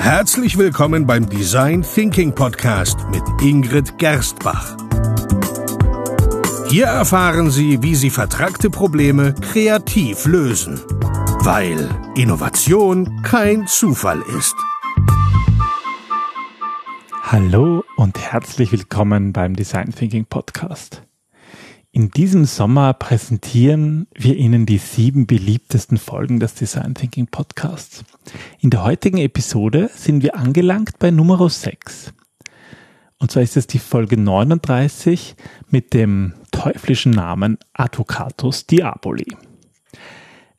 Herzlich willkommen beim Design Thinking Podcast mit Ingrid Gerstbach. Hier erfahren Sie, wie Sie vertragte Probleme kreativ lösen, weil Innovation kein Zufall ist. Hallo und herzlich willkommen beim Design Thinking Podcast. In diesem Sommer präsentieren wir Ihnen die sieben beliebtesten Folgen des Design Thinking Podcasts. In der heutigen Episode sind wir angelangt bei Nummer 6. Und zwar ist es die Folge 39 mit dem teuflischen Namen Advocatus Diaboli.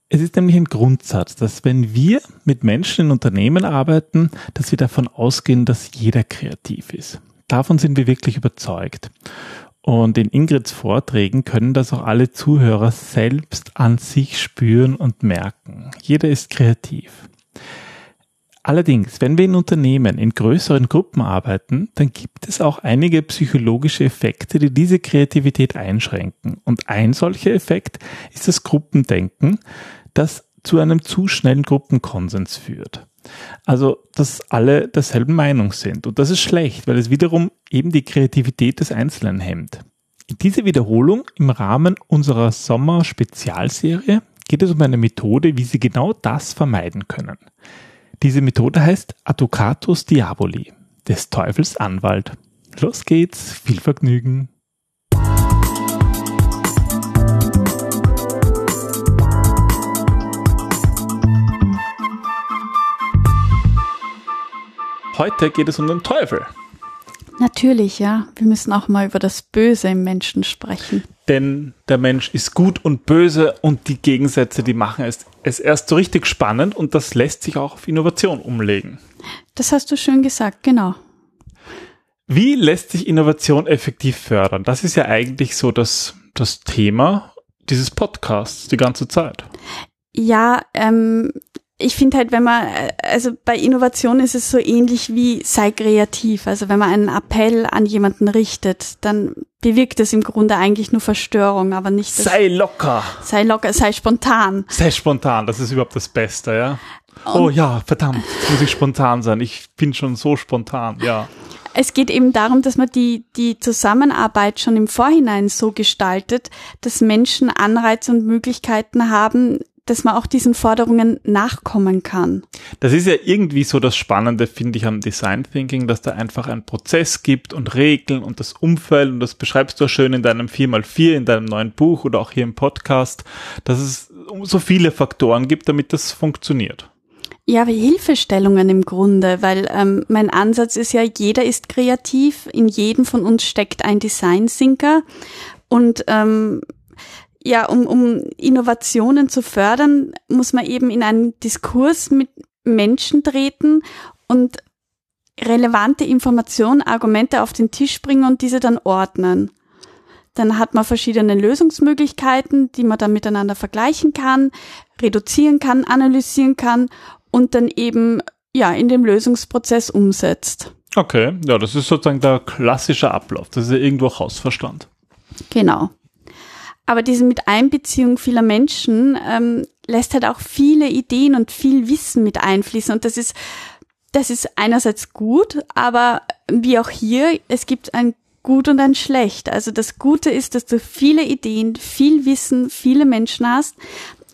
Es ist nämlich ein Grundsatz, dass wenn wir mit Menschen in Unternehmen arbeiten, dass wir davon ausgehen, dass jeder kreativ ist. Davon sind wir wirklich überzeugt. Und in Ingrids Vorträgen können das auch alle Zuhörer selbst an sich spüren und merken. Jeder ist kreativ. Allerdings, wenn wir in Unternehmen in größeren Gruppen arbeiten, dann gibt es auch einige psychologische Effekte, die diese Kreativität einschränken. Und ein solcher Effekt ist das Gruppendenken, das zu einem zu schnellen Gruppenkonsens führt. Also, dass alle derselben Meinung sind. Und das ist schlecht, weil es wiederum eben die Kreativität des Einzelnen hemmt. In dieser Wiederholung im Rahmen unserer Sommer-Spezialserie geht es um eine Methode, wie Sie genau das vermeiden können. Diese Methode heißt Advocatus Diaboli, des Teufels Anwalt. Los geht's, viel Vergnügen! Heute geht es um den Teufel. Natürlich, ja. Wir müssen auch mal über das Böse im Menschen sprechen. Denn der Mensch ist gut und böse und die Gegensätze, die machen es, es erst so richtig spannend und das lässt sich auch auf Innovation umlegen. Das hast du schön gesagt, genau. Wie lässt sich Innovation effektiv fördern? Das ist ja eigentlich so das, das Thema dieses Podcasts die ganze Zeit. Ja, ähm, ich finde halt, wenn man, also bei Innovation ist es so ähnlich wie sei kreativ. Also wenn man einen Appell an jemanden richtet, dann bewirkt es im Grunde eigentlich nur Verstörung, aber nicht. Sei locker. Sei locker, sei spontan. Sei spontan, das ist überhaupt das Beste, ja. Und oh ja, verdammt, muss ich spontan sein. Ich bin schon so spontan, ja. Es geht eben darum, dass man die, die Zusammenarbeit schon im Vorhinein so gestaltet, dass Menschen Anreize und Möglichkeiten haben, dass man auch diesen Forderungen nachkommen kann. Das ist ja irgendwie so das Spannende, finde ich, am Design Thinking, dass da einfach ein Prozess gibt und Regeln und das Umfeld und das beschreibst du schön in deinem 4x4, in deinem neuen Buch oder auch hier im Podcast, dass es so viele Faktoren gibt, damit das funktioniert. Ja, wie Hilfestellungen im Grunde, weil ähm, mein Ansatz ist ja, jeder ist kreativ, in jedem von uns steckt ein Design-Thinker und ähm, ja, um, um Innovationen zu fördern, muss man eben in einen Diskurs mit Menschen treten und relevante Informationen, Argumente auf den Tisch bringen und diese dann ordnen. Dann hat man verschiedene Lösungsmöglichkeiten, die man dann miteinander vergleichen kann, reduzieren kann, analysieren kann und dann eben ja in dem Lösungsprozess umsetzt. Okay, ja, das ist sozusagen der klassische Ablauf. Das ist ja irgendwo Hausverstand. Genau. Aber diese Miteinbeziehung vieler Menschen ähm, lässt halt auch viele Ideen und viel Wissen mit einfließen. Und das ist, das ist einerseits gut, aber wie auch hier, es gibt ein Gut und ein Schlecht. Also das Gute ist, dass du viele Ideen, viel Wissen, viele Menschen hast.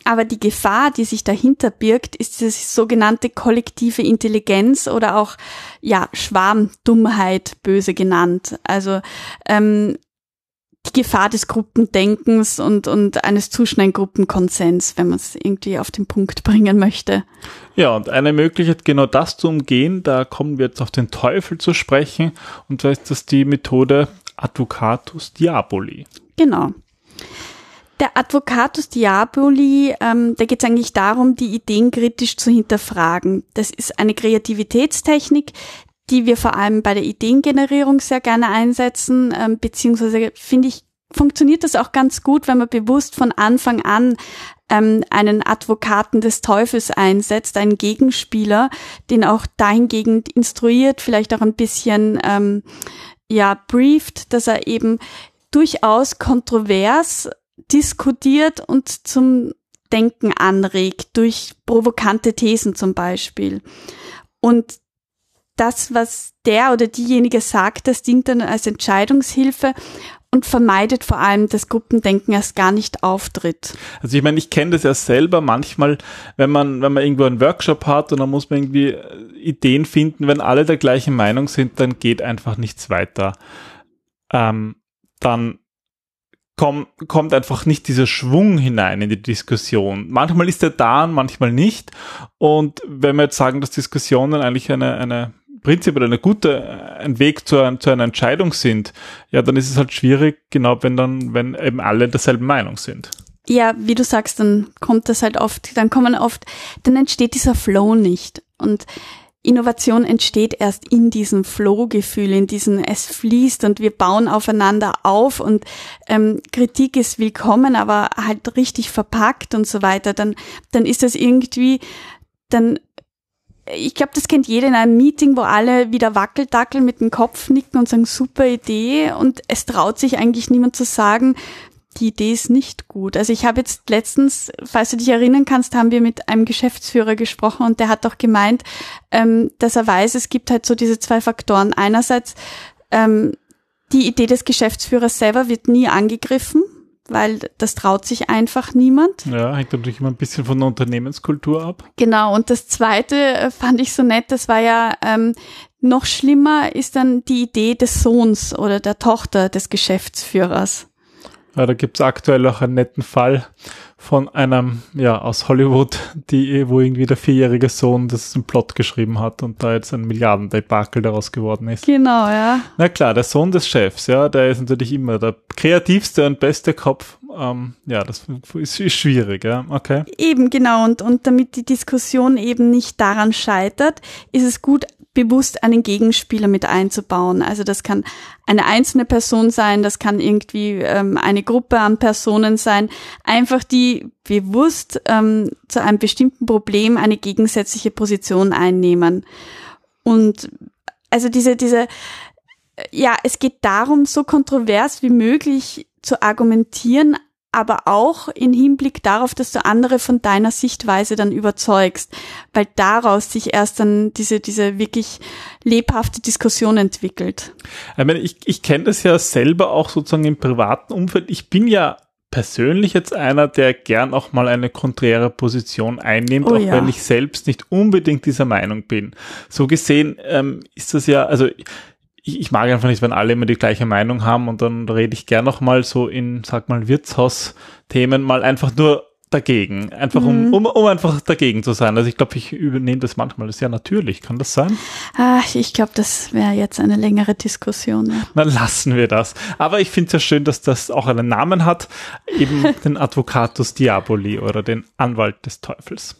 Aber die Gefahr, die sich dahinter birgt, ist diese sogenannte kollektive Intelligenz oder auch ja Schwarmdummheit böse genannt. Also ähm, die Gefahr des Gruppendenkens und, und eines zu schnellen Gruppenkonsens, wenn man es irgendwie auf den Punkt bringen möchte. Ja, und eine Möglichkeit, genau das zu umgehen, da kommen wir jetzt auf den Teufel zu sprechen, und zwar ist das die Methode Advocatus Diaboli. Genau. Der Advocatus Diaboli, ähm, da geht es eigentlich darum, die Ideen kritisch zu hinterfragen. Das ist eine Kreativitätstechnik, die wir vor allem bei der Ideengenerierung sehr gerne einsetzen, ähm, beziehungsweise finde ich, funktioniert das auch ganz gut, wenn man bewusst von Anfang an ähm, einen Advokaten des Teufels einsetzt, einen Gegenspieler, den auch dahingegen instruiert, vielleicht auch ein bisschen ähm, ja brieft, dass er eben durchaus kontrovers diskutiert und zum Denken anregt, durch provokante Thesen zum Beispiel. Und das, was der oder diejenige sagt, das dient dann als Entscheidungshilfe und vermeidet vor allem, dass Gruppendenken erst gar nicht auftritt. Also ich meine, ich kenne das ja selber manchmal, wenn man, wenn man irgendwo einen Workshop hat und dann muss man irgendwie äh, Ideen finden, wenn alle der gleichen Meinung sind, dann geht einfach nichts weiter. Ähm, dann komm, kommt einfach nicht dieser Schwung hinein in die Diskussion. Manchmal ist er da und manchmal nicht. Und wenn wir jetzt sagen, dass Diskussionen eigentlich eine, eine prinzipiell eine gute, ein Weg zu, zu einer Entscheidung sind, ja, dann ist es halt schwierig, genau wenn dann, wenn eben alle derselben Meinung sind. Ja, wie du sagst, dann kommt das halt oft, dann kommen oft, dann entsteht dieser Flow nicht. Und Innovation entsteht erst in diesem Flow-Gefühl, in diesem es fließt und wir bauen aufeinander auf und ähm, Kritik ist willkommen, aber halt richtig verpackt und so weiter. Dann, dann ist das irgendwie, dann ich glaube, das kennt jeder in einem Meeting, wo alle wieder wackeldackeln mit dem Kopf nicken und sagen, super Idee. Und es traut sich eigentlich niemand zu sagen, die Idee ist nicht gut. Also ich habe jetzt letztens, falls du dich erinnern kannst, haben wir mit einem Geschäftsführer gesprochen und der hat auch gemeint, ähm, dass er weiß, es gibt halt so diese zwei Faktoren. Einerseits, ähm, die Idee des Geschäftsführers selber wird nie angegriffen, weil das traut sich einfach niemand. Ja, hängt natürlich immer ein bisschen von der Unternehmenskultur ab. Genau, und das Zweite äh, fand ich so nett, das war ja ähm, noch schlimmer ist dann die Idee des Sohns oder der Tochter des Geschäftsführers. Ja, da gibt's aktuell auch einen netten Fall von einem, ja, aus Hollywood, die, wo irgendwie der vierjährige Sohn das im Plot geschrieben hat und da jetzt ein Milliardendebakel daraus geworden ist. Genau, ja. Na klar, der Sohn des Chefs, ja, der ist natürlich immer der kreativste und beste Kopf. Ähm, ja, das ist, ist schwierig, ja, okay. Eben, genau. Und, und damit die Diskussion eben nicht daran scheitert, ist es gut, bewusst einen Gegenspieler mit einzubauen. Also das kann eine einzelne Person sein, das kann irgendwie ähm, eine Gruppe an Personen sein, einfach die bewusst ähm, zu einem bestimmten Problem eine gegensätzliche Position einnehmen. Und also diese, diese, ja, es geht darum, so kontrovers wie möglich zu argumentieren, aber auch in Hinblick darauf, dass du andere von deiner Sichtweise dann überzeugst, weil daraus sich erst dann diese, diese wirklich lebhafte Diskussion entwickelt. Ich meine, ich, ich kenne das ja selber auch sozusagen im privaten Umfeld. Ich bin ja persönlich jetzt einer, der gern auch mal eine konträre Position einnimmt, oh, auch ja. wenn ich selbst nicht unbedingt dieser Meinung bin. So gesehen ähm, ist das ja, also ich, ich mag einfach nicht, wenn alle immer die gleiche Meinung haben und dann rede ich gern noch mal so in, sag mal, Wirtshaus-Themen mal einfach nur dagegen. Einfach um, mhm. um, um einfach dagegen zu sein. Also ich glaube, ich übernehme das manchmal sehr natürlich. Kann das sein? Ah, ich glaube, das wäre jetzt eine längere Diskussion. Ja. Dann lassen wir das. Aber ich finde es ja schön, dass das auch einen Namen hat. Eben den Advocatus Diaboli oder den Anwalt des Teufels.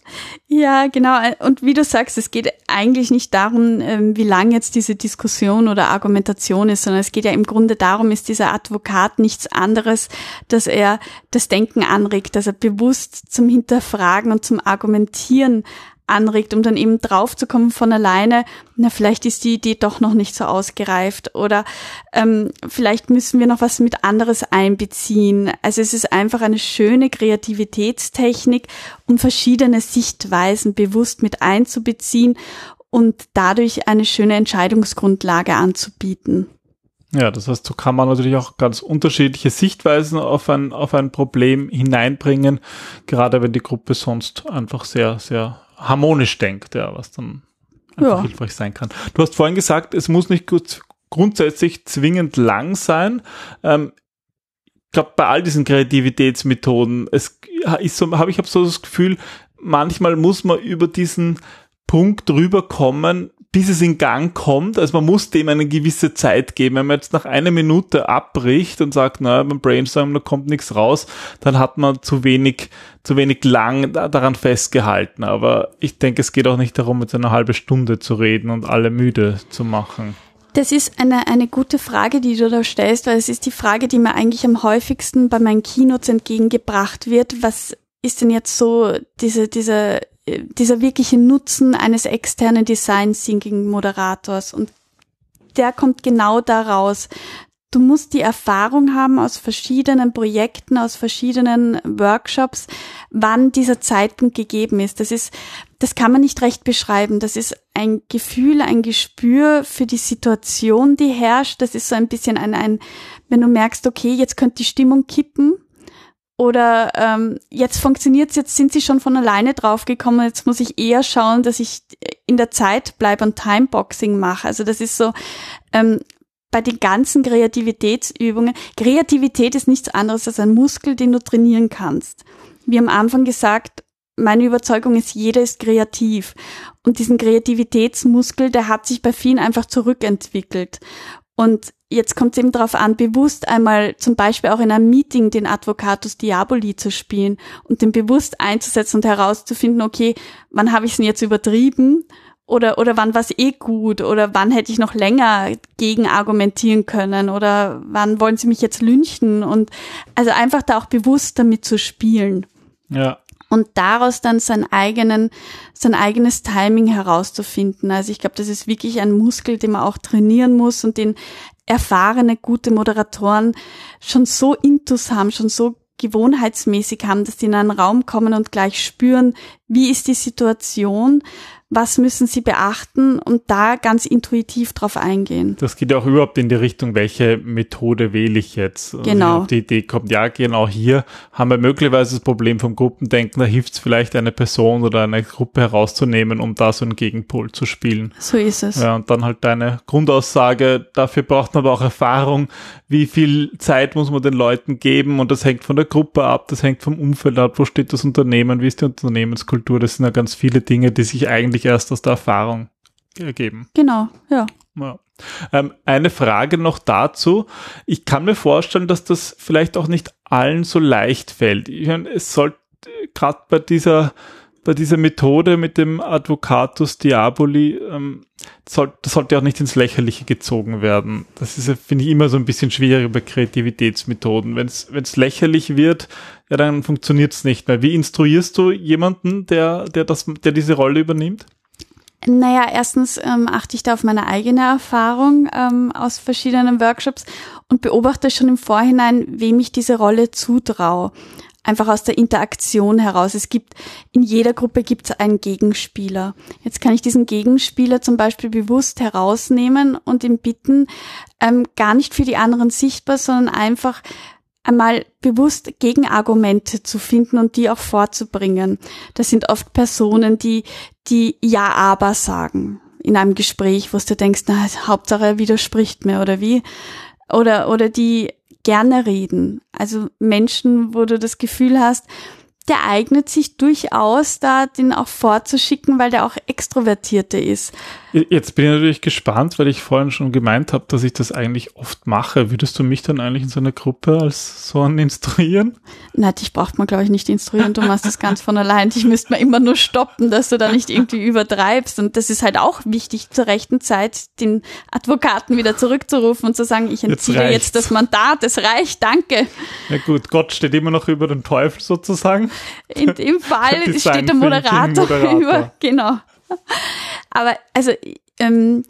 Ja, genau. Und wie du sagst, es geht eigentlich nicht darum, ähm, wie lang jetzt diese Diskussion oder Argumentation ist, sondern es geht ja im Grunde darum, ist dieser Advokat nichts anderes, dass er das Denken anregt, dass er bewusst bewusst zum Hinterfragen und zum Argumentieren anregt, um dann eben draufzukommen von alleine, na, vielleicht ist die Idee doch noch nicht so ausgereift oder ähm, vielleicht müssen wir noch was mit anderes einbeziehen. Also es ist einfach eine schöne Kreativitätstechnik, um verschiedene Sichtweisen bewusst mit einzubeziehen und dadurch eine schöne Entscheidungsgrundlage anzubieten. Ja, das heißt, so kann man natürlich auch ganz unterschiedliche Sichtweisen auf ein, auf ein Problem hineinbringen, gerade wenn die Gruppe sonst einfach sehr, sehr harmonisch denkt, ja, was dann einfach ja. hilfreich sein kann. Du hast vorhin gesagt, es muss nicht gut, grundsätzlich zwingend lang sein. Ähm, ich glaube, bei all diesen Kreativitätsmethoden, es ist so, habe ich hab so das Gefühl, manchmal muss man über diesen Punkt rüberkommen, bis es in Gang kommt. Also man muss dem eine gewisse Zeit geben. Wenn man jetzt nach einer Minute abbricht und sagt, na, beim Brainstorm, da kommt nichts raus, dann hat man zu wenig, zu wenig lang daran festgehalten. Aber ich denke, es geht auch nicht darum, jetzt eine halbe Stunde zu reden und alle müde zu machen. Das ist eine, eine gute Frage, die du da stellst, weil es ist die Frage, die mir eigentlich am häufigsten bei meinen Keynotes entgegengebracht wird. Was ist denn jetzt so diese, diese dieser wirkliche Nutzen eines externen Design Thinking Moderators und der kommt genau daraus, du musst die Erfahrung haben aus verschiedenen Projekten, aus verschiedenen Workshops, wann dieser Zeitpunkt gegeben ist. Das ist, das kann man nicht recht beschreiben. Das ist ein Gefühl, ein Gespür für die Situation, die herrscht. Das ist so ein bisschen ein, ein wenn du merkst, okay, jetzt könnte die Stimmung kippen, oder ähm, jetzt funktioniert's, jetzt sind sie schon von alleine draufgekommen, jetzt muss ich eher schauen, dass ich in der Zeit bleibe und Timeboxing mache. Also das ist so ähm, bei den ganzen Kreativitätsübungen. Kreativität ist nichts anderes als ein Muskel, den du trainieren kannst. Wie am Anfang gesagt, meine Überzeugung ist, jeder ist kreativ. Und diesen Kreativitätsmuskel, der hat sich bei vielen einfach zurückentwickelt. Und jetzt kommt es eben darauf an, bewusst einmal zum Beispiel auch in einem Meeting den Advocatus Diaboli zu spielen und den bewusst einzusetzen und herauszufinden, okay, wann habe ich es denn jetzt übertrieben? Oder, oder wann war es eh gut? Oder wann hätte ich noch länger gegen argumentieren können? Oder wann wollen sie mich jetzt lynchen? Und also einfach da auch bewusst damit zu spielen. Ja. Und daraus dann sein eigenen, sein eigenes Timing herauszufinden. Also ich glaube, das ist wirklich ein Muskel, den man auch trainieren muss und den erfahrene, gute Moderatoren schon so intus haben, schon so gewohnheitsmäßig haben, dass die in einen Raum kommen und gleich spüren, wie ist die Situation, was müssen sie beachten und da ganz intuitiv drauf eingehen. Das geht ja auch überhaupt in die Richtung, welche Methode wähle ich jetzt. Also genau. die Idee kommt, ja, genau hier haben wir möglicherweise das Problem vom Gruppendenken, da hilft es vielleicht eine Person oder eine Gruppe herauszunehmen, um da so einen Gegenpol zu spielen. So ist es. Ja, und dann halt deine Grundaussage, dafür braucht man aber auch Erfahrung, wie viel Zeit muss man den Leuten geben und das hängt von der Gruppe ab, das hängt vom Umfeld ab, wo steht das Unternehmen, wie ist die Unternehmenskultur, das sind ja ganz viele Dinge, die sich eigentlich eigentlich erst aus der Erfahrung ergeben. Genau, ja. ja. Ähm, eine Frage noch dazu. Ich kann mir vorstellen, dass das vielleicht auch nicht allen so leicht fällt. Ich meine, es sollte gerade bei dieser bei dieser Methode mit dem Advocatus Diaboli, ähm, soll, das sollte auch nicht ins Lächerliche gezogen werden. Das ist, finde ich, immer so ein bisschen schwierig bei Kreativitätsmethoden. Wenn es lächerlich wird, ja, dann funktioniert es nicht mehr. Wie instruierst du jemanden, der, der, das, der diese Rolle übernimmt? Naja, erstens ähm, achte ich da auf meine eigene Erfahrung ähm, aus verschiedenen Workshops und beobachte schon im Vorhinein, wem ich diese Rolle zutraue. Einfach aus der Interaktion heraus. Es gibt, in jeder Gruppe gibt es einen Gegenspieler. Jetzt kann ich diesen Gegenspieler zum Beispiel bewusst herausnehmen und ihn bitten, ähm, gar nicht für die anderen sichtbar, sondern einfach einmal bewusst Gegenargumente zu finden und die auch vorzubringen. Das sind oft Personen, die, die Ja, aber sagen in einem Gespräch, wo du denkst, na, Hauptsache er widerspricht mir oder wie. Oder, oder die gerne reden. Also Menschen, wo du das Gefühl hast, der eignet sich durchaus, da den auch vorzuschicken, weil der auch extrovertierter ist. Jetzt bin ich natürlich gespannt, weil ich vorhin schon gemeint habe, dass ich das eigentlich oft mache. Würdest du mich dann eigentlich in so einer Gruppe als so einen instruieren? Nein, dich braucht man, glaube ich, nicht instruieren. Du machst das ganz von allein. Dich müsste man immer nur stoppen, dass du da nicht irgendwie übertreibst. Und das ist halt auch wichtig, zur rechten Zeit den Advokaten wieder zurückzurufen und zu sagen, ich entziehe jetzt, jetzt das Mandat, es reicht, danke. Ja gut, Gott steht immer noch über den Teufel sozusagen. In dem Fall steht der Moderator, Moderator über, genau. Aber also ähm,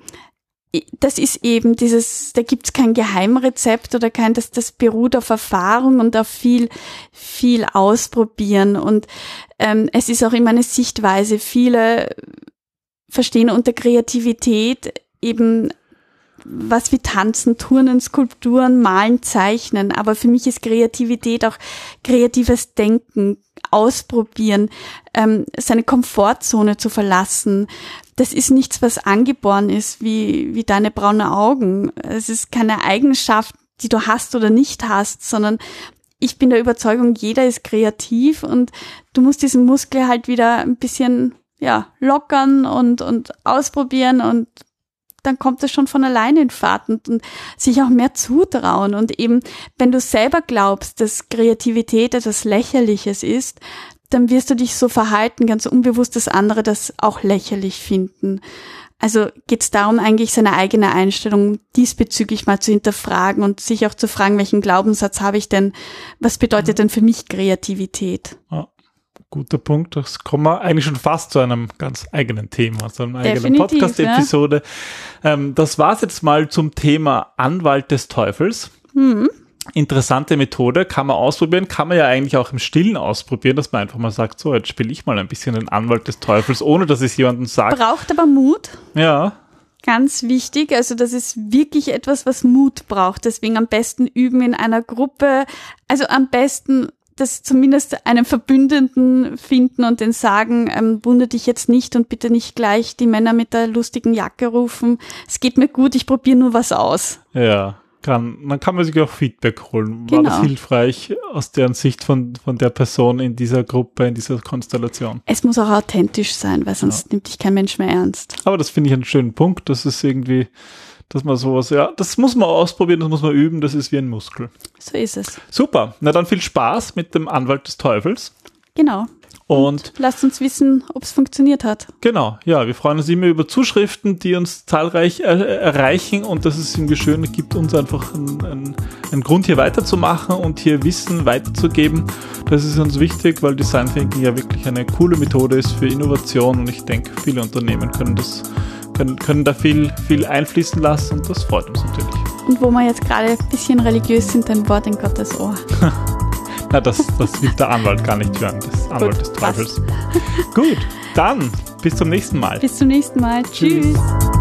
das ist eben dieses, da gibt's kein Geheimrezept oder kein, das, das beruht auf Erfahrung und auf viel, viel ausprobieren. Und ähm, es ist auch immer eine Sichtweise. Viele verstehen unter Kreativität eben was wie Tanzen, Turnen, Skulpturen, Malen, Zeichnen. Aber für mich ist Kreativität auch kreatives Denken, Ausprobieren, ähm, seine Komfortzone zu verlassen. Das ist nichts, was angeboren ist, wie, wie deine braunen Augen. Es ist keine Eigenschaft, die du hast oder nicht hast, sondern ich bin der Überzeugung, jeder ist kreativ und du musst diesen Muskel halt wieder ein bisschen ja, lockern und, und ausprobieren und dann kommt es schon von alleine in Fahrt und, und sich auch mehr zutrauen. Und eben, wenn du selber glaubst, dass Kreativität etwas Lächerliches ist, dann wirst du dich so verhalten, ganz unbewusst, dass andere das auch lächerlich finden. Also geht es darum, eigentlich seine eigene Einstellung diesbezüglich mal zu hinterfragen und sich auch zu fragen, welchen Glaubenssatz habe ich denn, was bedeutet denn für mich Kreativität? Ja guter Punkt. Das kommen wir eigentlich schon fast zu einem ganz eigenen Thema, zu einer eigenen Podcast-Episode. Ähm, das war's jetzt mal zum Thema Anwalt des Teufels. Mhm. Interessante Methode, kann man ausprobieren, kann man ja eigentlich auch im Stillen ausprobieren, dass man einfach mal sagt, so, jetzt spiele ich mal ein bisschen den Anwalt des Teufels, ohne dass es jemandem sagt. Braucht aber Mut. Ja, Ganz wichtig, also das ist wirklich etwas, was Mut braucht. Deswegen am besten üben in einer Gruppe. Also am besten das zumindest einen Verbündeten finden und den sagen, ähm, wundere dich jetzt nicht und bitte nicht gleich die Männer mit der lustigen Jacke rufen. Es geht mir gut, ich probiere nur was aus. ja. Kann, dann kann man sich auch Feedback holen. War das Genau. hilfreich aus deren Sicht von, von der Person in dieser Gruppe, in dieser Konstellation? Es muss auch authentisch sein, weil sonst nimmt dich kein Mensch mehr ernst. Aber das finde ich einen schönen Punkt. Das ist irgendwie, dass man sowas, ja, das muss man ausprobieren, das muss man üben, das ist wie ein Muskel. So ist es. Super. Na dann viel Spaß mit dem Anwalt des Teufels. Genau. Und Lasst uns wissen, ob es funktioniert hat. genau, ja, wir freuen uns immer über Zuschriften, die uns zahlreich äh, erreichen und das ist irgendwie schön, gibt uns einfach einen, einen, einen Grund hier weiterzumachen und hier Wissen weiterzugeben. Das ist uns wichtig, weil Design Thinking ja wirklich eine coole Methode ist für Innovation und ich denke, viele Unternehmen können das können, können da viel, viel einfließen lassen und das freut uns natürlich. Und wo wir jetzt gerade ein bisschen religiös sind, ein Wort in Gottes Ohr. Na, das, das will der Anwalt gar nicht hören, das Anwalt des passt. Teufels. Gut, dann bis zum nächsten Mal. Bis zum nächsten Mal. Tschüss. Tschüss.